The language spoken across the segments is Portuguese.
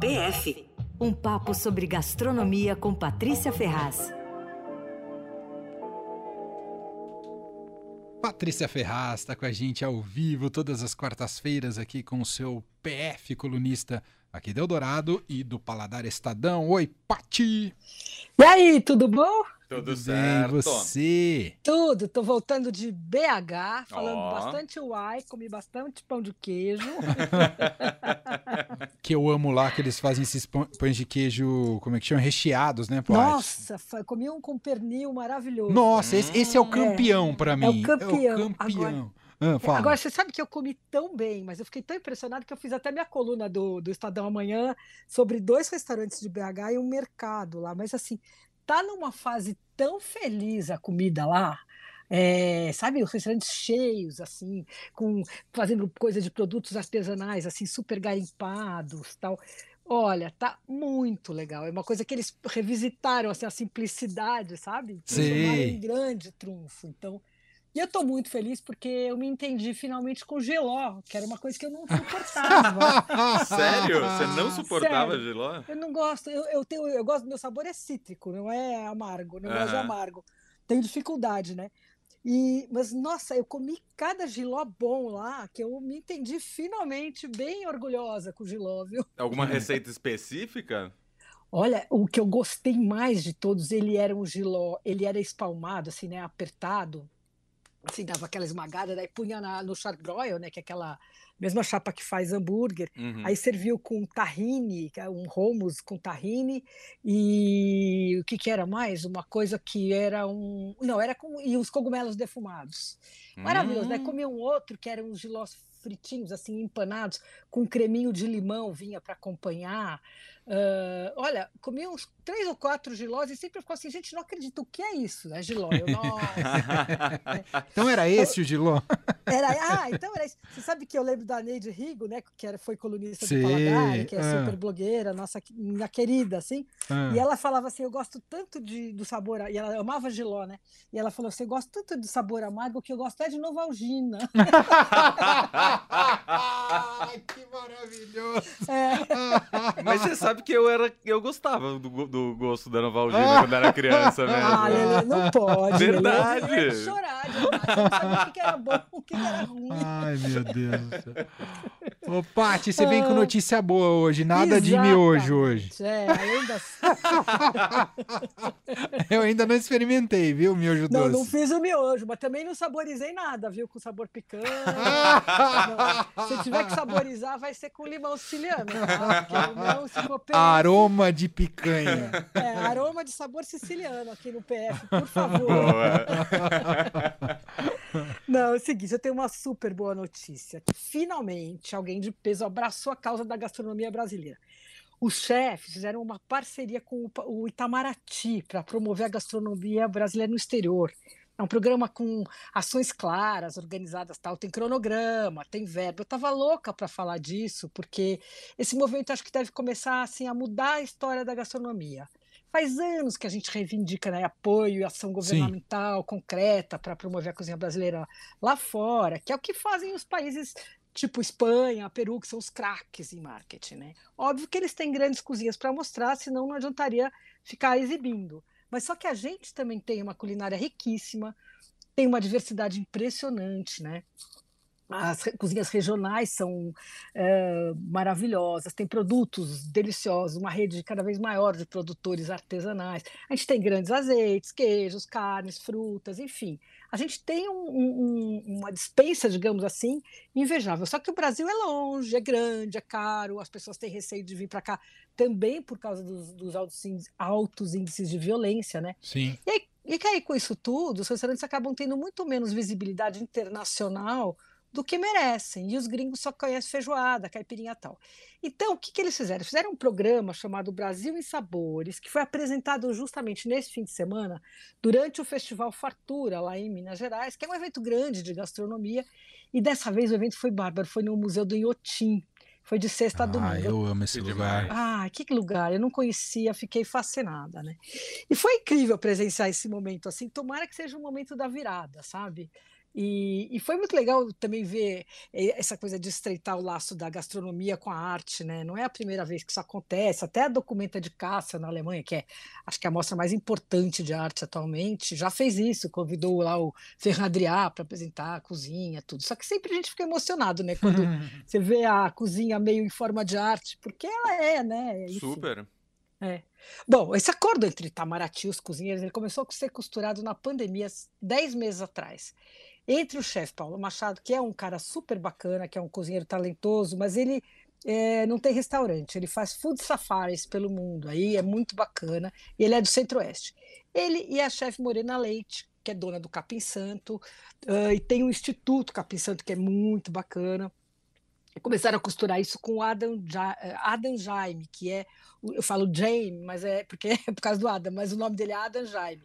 PF um papo sobre gastronomia com Patrícia Ferraz. Patrícia Ferraz está com a gente ao vivo todas as quartas-feiras aqui com o seu PF colunista aqui do Eldorado e do Paladar Estadão. Oi, Pati! E aí, tudo bom? Tudo, Tudo certo. Bem, você? Tudo. Tô voltando de BH, falando oh. bastante uai, comi bastante pão de queijo. que eu amo lá, que eles fazem esses pães de queijo, como é que chama? Recheados, né, Paty? Nossa, comi um com pernil maravilhoso. Nossa, hum. esse, esse, é o campeão é, para mim. É o campeão. É o campeão. Agora, ah, Agora, você sabe que eu comi tão bem, mas eu fiquei tão impressionado que eu fiz até minha coluna do, do Estadão amanhã sobre dois restaurantes de BH e um mercado lá. Mas assim, tá numa fase tão feliz a comida lá. É, sabe, os restaurantes cheios, assim, com fazendo coisa de produtos artesanais, assim, super garimpados, tal. Olha, tá muito legal. É uma coisa que eles revisitaram, assim, a simplicidade, sabe? Sim. um grande trunfo. Então, e eu tô muito feliz porque eu me entendi finalmente com geló, que era uma coisa que eu não suportava. Sério? Você não suportava Sério. geló? Eu não gosto. Eu, eu, tenho, eu gosto, meu sabor é cítrico, não é amargo. Não gosto de amargo. Tenho dificuldade, né? E, mas, nossa, eu comi cada giló bom lá, que eu me entendi finalmente bem orgulhosa com o giló, viu? Alguma receita específica? Olha, o que eu gostei mais de todos, ele era um giló, ele era espalmado, assim, né, apertado, assim, dava aquela esmagada, daí punha na, no charbroil, né, que é aquela mesma chapa que faz hambúrguer, uhum. aí serviu com tahine, é um hummus com tahine, e o que que era mais? Uma coisa que era um... Não, era com... e os cogumelos defumados. Maravilhoso, né? Comia um outro que eram uns gilós fritinhos, assim, empanados, com creminho de limão, vinha para acompanhar. Uh, olha, comi uns três ou quatro gilós e sempre ficou assim, gente, não acredito, o que é isso? É giló. Eu, então era esse o giló? Era, ah, então era isso. Você sabe que eu lembro da Neide Rigo, né, que era, foi colunista Sim, do Paladar, que é ah. super blogueira, nossa minha querida, assim, ah. e ela falava assim, eu gosto tanto de, do sabor, e ela amava giló, né, e ela falou assim, eu gosto tanto do sabor amargo que eu gosto é de Novalgina. que maravilhoso! É. Mas você sabe que eu era. Eu gostava do, do gosto da Novalgina quando era criança mesmo. Ah, Lelê, não pode. Verdade. Lelê. Eu chorar demais. Eu não sabia o que era bom, o que era ruim. Ai, meu Deus. Ô, Paty, você vem com ah. notícia boa hoje. Nada Exatamente. de miojo hoje. É, ainda. eu ainda não experimentei, viu, miojo não, doce. Não, não fiz o miojo, mas também não saborizei nada, viu? Com sabor picante. Se tiver que saborizar, vai ser com limão siciliano. Tá? Aroma de picanha. É, aroma de sabor siciliano aqui no PF, por favor. Não, é o seguinte, eu tenho uma super boa notícia. Finalmente, alguém de peso abraçou a causa da gastronomia brasileira. Os chefes fizeram uma parceria com o Itamaraty para promover a gastronomia brasileira no exterior. É um programa com ações claras, organizadas, tal. Tem cronograma, tem verbo. Eu estava louca para falar disso, porque esse movimento acho que deve começar assim a mudar a história da gastronomia. Faz anos que a gente reivindica né, apoio e ação governamental Sim. concreta para promover a cozinha brasileira lá fora, que é o que fazem os países tipo Espanha, Peru, que são os craques em marketing. Né? Óbvio que eles têm grandes cozinhas para mostrar, senão não adiantaria ficar exibindo. Mas só que a gente também tem uma culinária riquíssima, tem uma diversidade impressionante, né? As cozinhas regionais são é, maravilhosas, tem produtos deliciosos, uma rede cada vez maior de produtores artesanais. A gente tem grandes azeites, queijos, carnes, frutas, enfim. A gente tem um, um, uma dispensa, digamos assim, invejável. Só que o Brasil é longe, é grande, é caro, as pessoas têm receio de vir para cá também por causa dos, dos altos, índices, altos índices de violência, né? Sim. E aí, e aí, com isso tudo, os restaurantes acabam tendo muito menos visibilidade internacional do que merecem. E os gringos só conhecem feijoada, caipirinha tal. Então, o que, que eles fizeram? Fizeram um programa chamado Brasil em Sabores, que foi apresentado justamente nesse fim de semana, durante o Festival Fartura, lá em Minas Gerais, que é um evento grande de gastronomia. E dessa vez o evento foi bárbaro, foi no Museu do Inhotim. Foi de sexta a domingo. Ah, eu amo esse lugar. Ah, que lugar! Eu não conhecia, fiquei fascinada, né? E foi incrível presenciar esse momento, assim. Tomara que seja o momento da virada, sabe? E, e, foi muito legal também ver essa coisa de estreitar o laço da gastronomia com a arte, né? Não é a primeira vez que isso acontece. Até a Documenta de Caça na Alemanha, que é acho que é a mostra mais importante de arte atualmente, já fez isso, convidou lá o Ferradriá para apresentar a cozinha, tudo. Só que sempre a gente fica emocionado, né? Quando você vê a cozinha meio em forma de arte, porque ela é, né? Enfim. Super. É. Bom, esse acordo entre Itamaraty e os cozinheiros ele começou a ser costurado na pandemia, dez meses atrás entre o chefe Paulo Machado, que é um cara super bacana, que é um cozinheiro talentoso, mas ele é, não tem restaurante, ele faz food safaris pelo mundo, aí é muito bacana, e ele é do Centro-Oeste. Ele e a chefe Morena Leite, que é dona do Capim Santo, uh, e tem o Instituto Capim Santo, que é muito bacana. Começaram a costurar isso com Adam, Adam Jaime, que é, eu falo Jaime, mas é porque é por causa do Adam, mas o nome dele é Adam Jaime.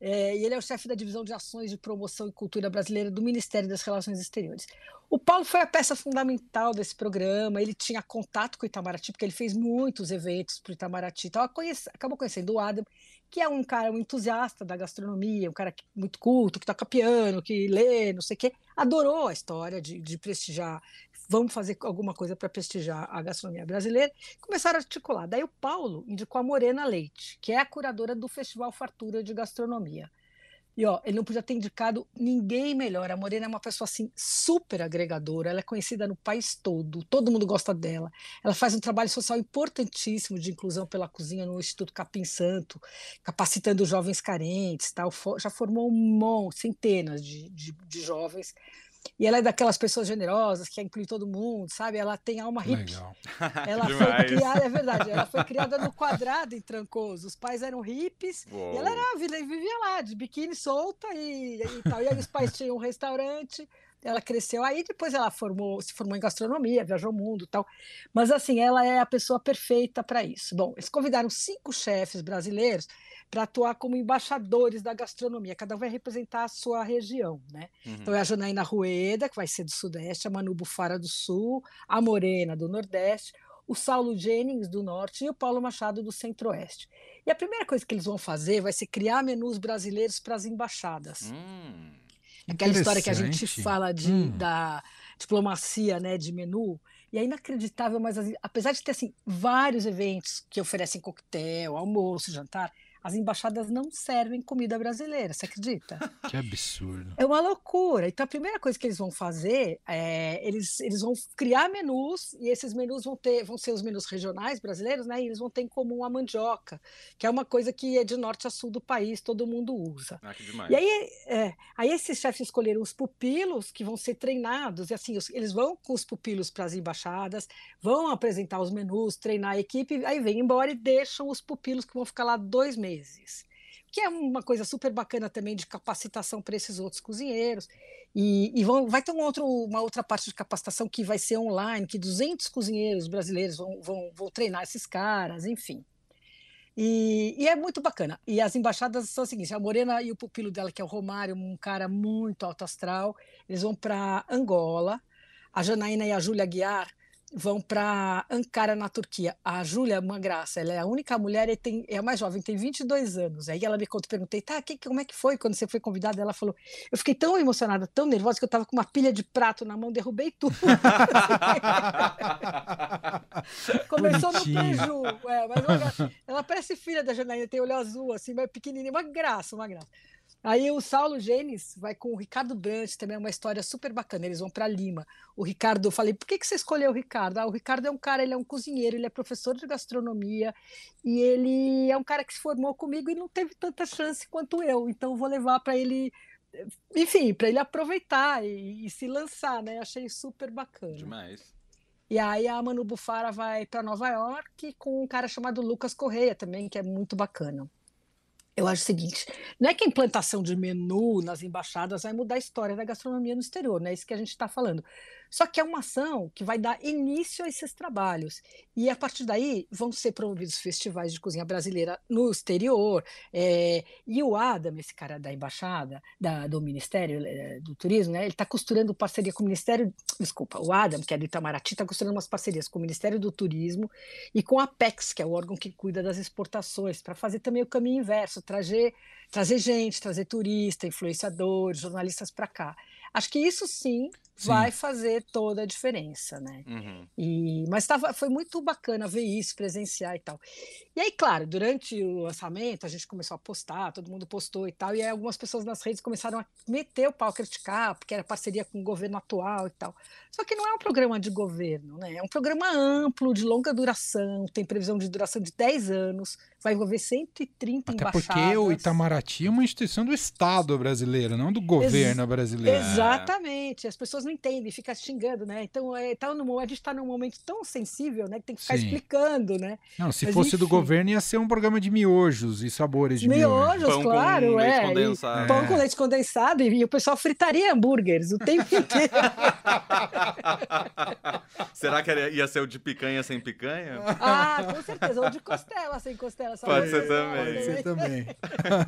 É, e ele é o chefe da divisão de ações de promoção e cultura brasileira do Ministério das Relações Exteriores. O Paulo foi a peça fundamental desse programa, ele tinha contato com o Itamaraty, porque ele fez muitos eventos para o Itamaraty, então conhece, acabou conhecendo o Adam, que é um cara, um entusiasta da gastronomia, um cara muito culto, que toca piano, que lê, não sei o quê, adorou a história de, de prestigiar vamos fazer alguma coisa para prestigiar a gastronomia brasileira. Começaram a articular. Daí o Paulo indicou a Morena Leite, que é a curadora do Festival Fartura de Gastronomia. E ó, ele não podia ter indicado ninguém melhor. A Morena é uma pessoa assim super agregadora, ela é conhecida no país todo, todo mundo gosta dela. Ela faz um trabalho social importantíssimo de inclusão pela cozinha no Instituto Capim Santo, capacitando jovens carentes, tal. Já formou um monte, centenas de, de, de jovens e ela é daquelas pessoas generosas que inclui todo mundo, sabe? Ela tem alma hippie. Legal. Ela foi criada, é verdade, ela foi criada no quadrado em Trancoso. Os pais eram hippies Uou. e ela era, vivia lá, de biquíni solta e, e tal. E aí os pais tinham um restaurante ela cresceu aí, depois ela formou, se formou em gastronomia, viajou o mundo tal. Mas assim, ela é a pessoa perfeita para isso. Bom, eles convidaram cinco chefes brasileiros para atuar como embaixadores da gastronomia. Cada um vai representar a sua região, né? Uhum. Então é a Janaína Rueda, que vai ser do Sudeste, a Manu Bufara do Sul, a Morena do Nordeste, o Saulo Jennings do Norte e o Paulo Machado do Centro-Oeste. E a primeira coisa que eles vão fazer vai ser criar menus brasileiros para as embaixadas. Hum, Aquela história que a gente fala de, hum. da diplomacia, né, de menu. E é inacreditável, mas apesar de ter assim, vários eventos que oferecem coquetel, almoço, jantar, as embaixadas não servem comida brasileira, você acredita? Que absurdo. É uma loucura. Então, a primeira coisa que eles vão fazer é eles, eles vão criar menus, e esses menus vão ter vão ser os menus regionais brasileiros, né? E eles vão ter em comum a mandioca, que é uma coisa que é de norte a sul do país, todo mundo usa. Ah, que demais. E aí, é, aí esses chefes escolheram os pupilos que vão ser treinados, e assim, os, eles vão com os pupilos para as embaixadas, vão apresentar os menus, treinar a equipe, aí vem embora e deixam os pupilos que vão ficar lá dois meses meses. Que é uma coisa super bacana também de capacitação para esses outros cozinheiros. E, e vão, vai ter um outro, uma outra parte de capacitação que vai ser online, que 200 cozinheiros brasileiros vão, vão, vão treinar esses caras, enfim. E, e, é muito bacana. E as embaixadas são o seguinte: a Morena e o pupilo dela, que é o Romário, um cara muito alto astral, eles vão para Angola. A Janaína e a Júlia Guiar vão para Ankara, na Turquia. A Júlia é uma graça, ela é a única mulher e tem, é a mais jovem, tem 22 anos. Aí ela me conta, perguntei, tá, que, como é que foi quando você foi convidada? Ela falou, eu fiquei tão emocionada, tão nervosa, que eu estava com uma pilha de prato na mão, derrubei tudo. Começou no preju, é, mas ela parece filha da Janaína, tem olho azul, assim, mas pequenininha, uma graça, uma graça. Aí o Saulo Gênesis vai com o Ricardo Brant, também é uma história super bacana. Eles vão para Lima. O Ricardo, eu falei, por que, que você escolheu o Ricardo? Ah, o Ricardo é um cara, ele é um cozinheiro, ele é professor de gastronomia e ele é um cara que se formou comigo e não teve tanta chance quanto eu. Então vou levar para ele, enfim, para ele aproveitar e, e, se lançar, né? Achei super bacana. Demais. E aí a Manu Bufara vai para Nova York com um cara chamado Lucas Correia também, que é muito bacana. Eu acho o seguinte: não é que a implantação de menu nas embaixadas vai mudar a história da gastronomia no exterior, não é isso que a gente está falando. Só que é uma ação que vai dar início a esses trabalhos. E a partir daí vão ser promovidos festivais de cozinha brasileira no exterior. É, e o Adam, esse cara da embaixada, da, do Ministério é, do Turismo, né, ele está costurando parceria com o Ministério. Desculpa, o Adam, que é do Itamaraty, está costurando umas parcerias com o Ministério do Turismo e com a Apex, que é o órgão que cuida das exportações, para fazer também o caminho inverso, trazer, trazer gente, trazer turista, influenciadores, jornalistas para cá. Acho que isso sim, Sim. vai fazer toda a diferença, né? Uhum. E, mas tava, foi muito bacana ver isso, presenciar e tal. E aí, claro, durante o lançamento, a gente começou a postar, todo mundo postou e tal, e aí algumas pessoas nas redes começaram a meter o pau, criticar, porque era parceria com o governo atual e tal. Só que não é um programa de governo, né? É um programa amplo, de longa duração, tem previsão de duração de 10 anos, vai envolver 130 Até embaixadas. porque o Itamaraty é uma instituição do Estado brasileiro, não do governo brasileiro. Exatamente, as pessoas não entendem, ficam xingando, né? Então, é, tá no, a gente está num momento tão sensível, né? Que tem que ficar Sim. explicando, né? Não, se Mas, fosse do enfim. governo, ia ser um programa de miojos e sabores de miojos. Miojos, Pão claro, com leite é. e condensado. Pão com leite condensado e, e o pessoal fritaria hambúrgueres o tempo inteiro. Será que ia ser o de picanha sem picanha? ah, com certeza. Ou de costela, sem costela. só Pode ser também. Pode ser também.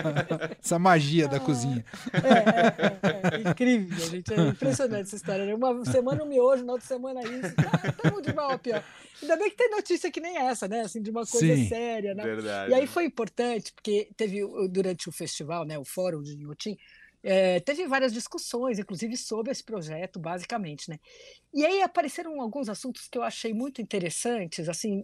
Essa magia da cozinha. É, é, é, é incrível, gente. É impressionante essa história. Né? Uma semana um miojo, na outra semana isso. Tá, tá de mal a pior. Ainda bem que tem notícia que nem essa, né? Assim, de uma coisa Sim. séria, né? Verdade. E aí foi importante, porque teve durante o festival, né, o fórum de Inhotim, eh, teve várias discussões, inclusive sobre esse projeto, basicamente, né? E aí apareceram alguns assuntos que eu achei muito interessantes, assim,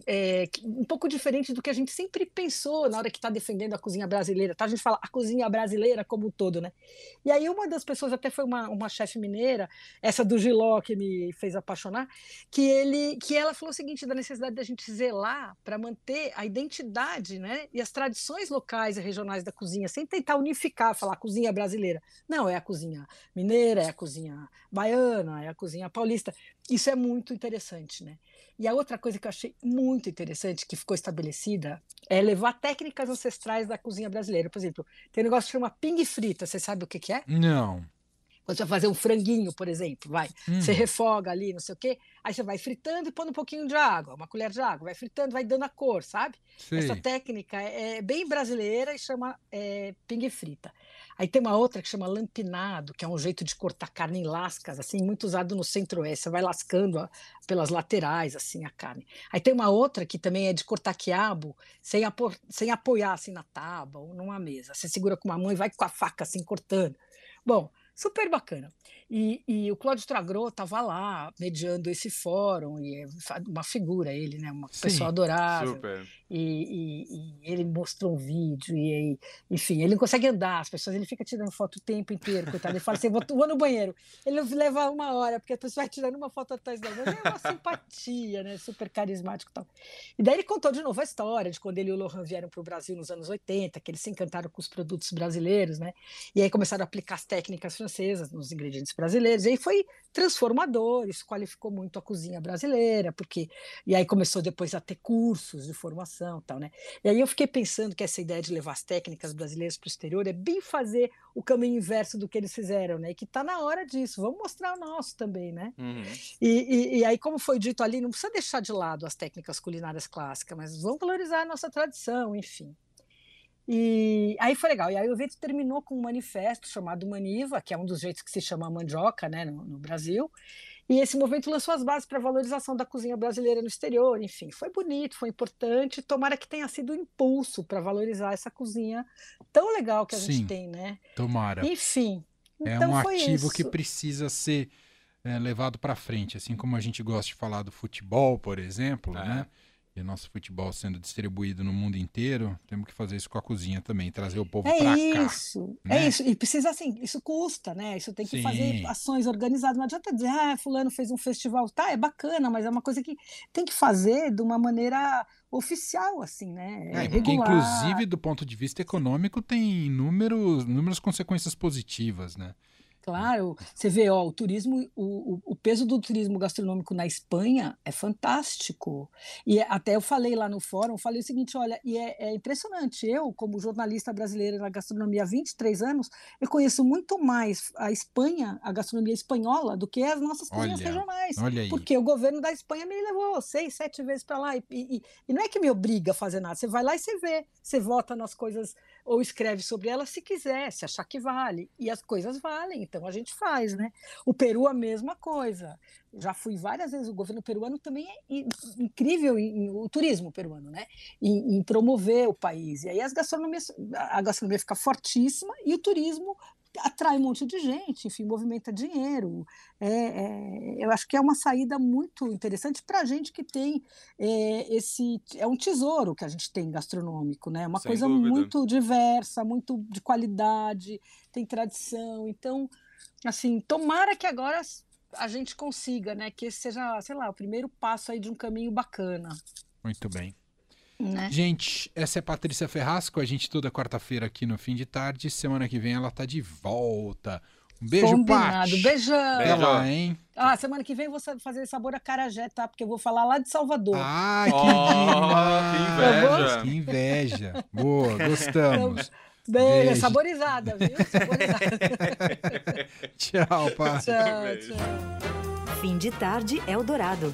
que- um pouco diferente do que a gente sempre pensou na hora que está defendendo a cozinha brasileira, tá? A gente fala a cozinha brasileira como um todo, né? E aí uma das pessoas até foi uma, uma chefe mineira, essa do Giló que me fez apaixonar, que ele, que ela falou o seguinte da necessidade da gente zelar para manter a identidade, né, e as tradições locais e regionais da cozinha, sem tentar unificar, falar cozinha brasileira. Não, é a cozinha mineira, é a cozinha baiana, é a cozinha paulista. Isso é muito interessante, né? E a outra coisa que eu achei muito interessante, que ficou estabelecida, é levar técnicas ancestrais da cozinha brasileira. Por exemplo, tem um negócio que chama ping frita, você sabe o que que é? Não. Quando você vai fazer um franguinho, por exemplo, vai, Hum. você refoga ali, não sei o quê, aí você vai fritando e pondo um pouquinho de água, uma colher de água, vai fritando, vai dando a cor, sabe? Sei. Essa técnica é bem brasileira e chama é, pingue frita. Aí tem uma outra que chama lampinado, que é um jeito de cortar carne em lascas, assim, muito usado no centro-oeste. Você vai lascando a- pelas laterais, assim, a carne. Aí tem uma outra que também é de cortar quiabo sem, apo- sem apoiar, assim, na tábua ou numa mesa. Você segura com uma mão e vai com a faca, assim, cortando. Bom, super bacana. E, e o Cláudio Tragro estava lá, mediando esse fórum, e é uma figura ele, né? Uma Sim, pessoa adorável Super. E, e- e ele mostrou um vídeo e, aí, enfim, ele não consegue andar, as pessoas, ele fica tirando foto o tempo inteiro, coitado, ele fala assim, vou, vou no banheiro, ele leva uma hora, porque a pessoa vai tirando uma foto atrás da outra, é uma simpatia, né, super carismático e tal. E daí ele contou de novo a história de quando ele e o Lohan vieram para o Brasil nos anos 80, que eles se encantaram com os produtos brasileiros, né, e aí começaram a aplicar as técnicas francesas nos ingredientes brasileiros, e aí foi transformador, isso qualificou muito a cozinha brasileira, porque e aí começou depois a ter cursos de formação, e tal, né? E aí eu fiquei pensando que essa ideia de levar as técnicas brasileiras para o exterior é bem fazer o caminho inverso do que eles fizeram, né? E que está na hora disso. Vamos mostrar o nosso também, né? Uhum. E, e- e aí, como foi dito ali, não precisa deixar de lado as técnicas culinárias clássicas, mas vamos valorizar a nossa tradição, enfim. E aí foi legal. E aí o evento terminou com um manifesto chamado Maniva, que é um dos jeitos que se chama mandioca, né, no, no Brasil. E esse movimento lançou as bases para a valorização da cozinha brasileira no exterior. Enfim, foi bonito, foi importante. Tomara que tenha sido um impulso para valorizar essa cozinha tão legal que a Sim. gente tem, né? Tomara. Enfim. É então um foi ativo isso. que precisa ser é, levado para frente, assim como a gente gosta de falar do futebol, por exemplo, É. né? E nosso futebol sendo distribuído no mundo inteiro, temos que fazer isso com a cozinha também, trazer o povo É para cá. isso, né? é isso. E precisa assim, isso custa, né? Isso tem que Sim. fazer ações organizadas. Não adianta dizer, ah, fulano fez um festival, tá, é bacana, mas é uma coisa que tem que fazer de uma maneira oficial, assim, né? É, porque, regular. inclusive, do ponto de vista econômico, tem inúmeros, inúmeras consequências positivas, né? Claro, você vê, ó, o turismo, o, o- peso do turismo gastronômico na Espanha é fantástico. E é- até eu falei lá no fórum, falei o seguinte, olha, e é, é impressionante, eu, como jornalista brasileira na gastronomia há 23 anos, eu conheço muito mais a Espanha, a gastronomia espanhola, do que as nossas cozinhas regionais. Olha aí. Porque o governo da Espanha me levou seis, sete vezes para lá. E, e- e não é que me obriga a fazer nada. Você vai lá e você vê. Você vota nas coisas ou escreve sobre elas se quiser, se achar que vale. E as coisas valem, então a gente faz, né? O Peru, a mesma coisa. Já fui várias vezes. O governo peruano também é in- incrível, em- o turismo peruano, né? Em, em promover o país. E aí as gastronomias, a gastronomia fica fortíssima e o turismo atrai um monte de gente, enfim, movimenta dinheiro. É, é, eu acho que é uma saída muito interessante para a gente que tem é, esse. É um tesouro que a gente tem gastronômico, né? Uma Sem coisa dúvida. muito diversa, muito de qualidade, tem tradição. Então, assim, tomara que agora a gente consiga, né? Que esse seja, sei lá, o primeiro passo aí de um caminho bacana. Muito bem. Né? Gente, essa é Patrícia Ferraz com a gente toda quarta-feira aqui no fim de tarde. Semana que vem ela tá de volta. Um beijo, Combinado. Beijão. Até lá, hein? Ah, semana que vem eu vou fazer sabor a carajé, tá? Porque eu vou falar lá de Salvador. Ai, que Oh, que Que inveja. inveja. Boa, gostamos. Beijo, beijo. saborizada, viu? Saborizada. Tchau, Paty. tchau, Beijo. tchau. Fim de tarde Eldorado.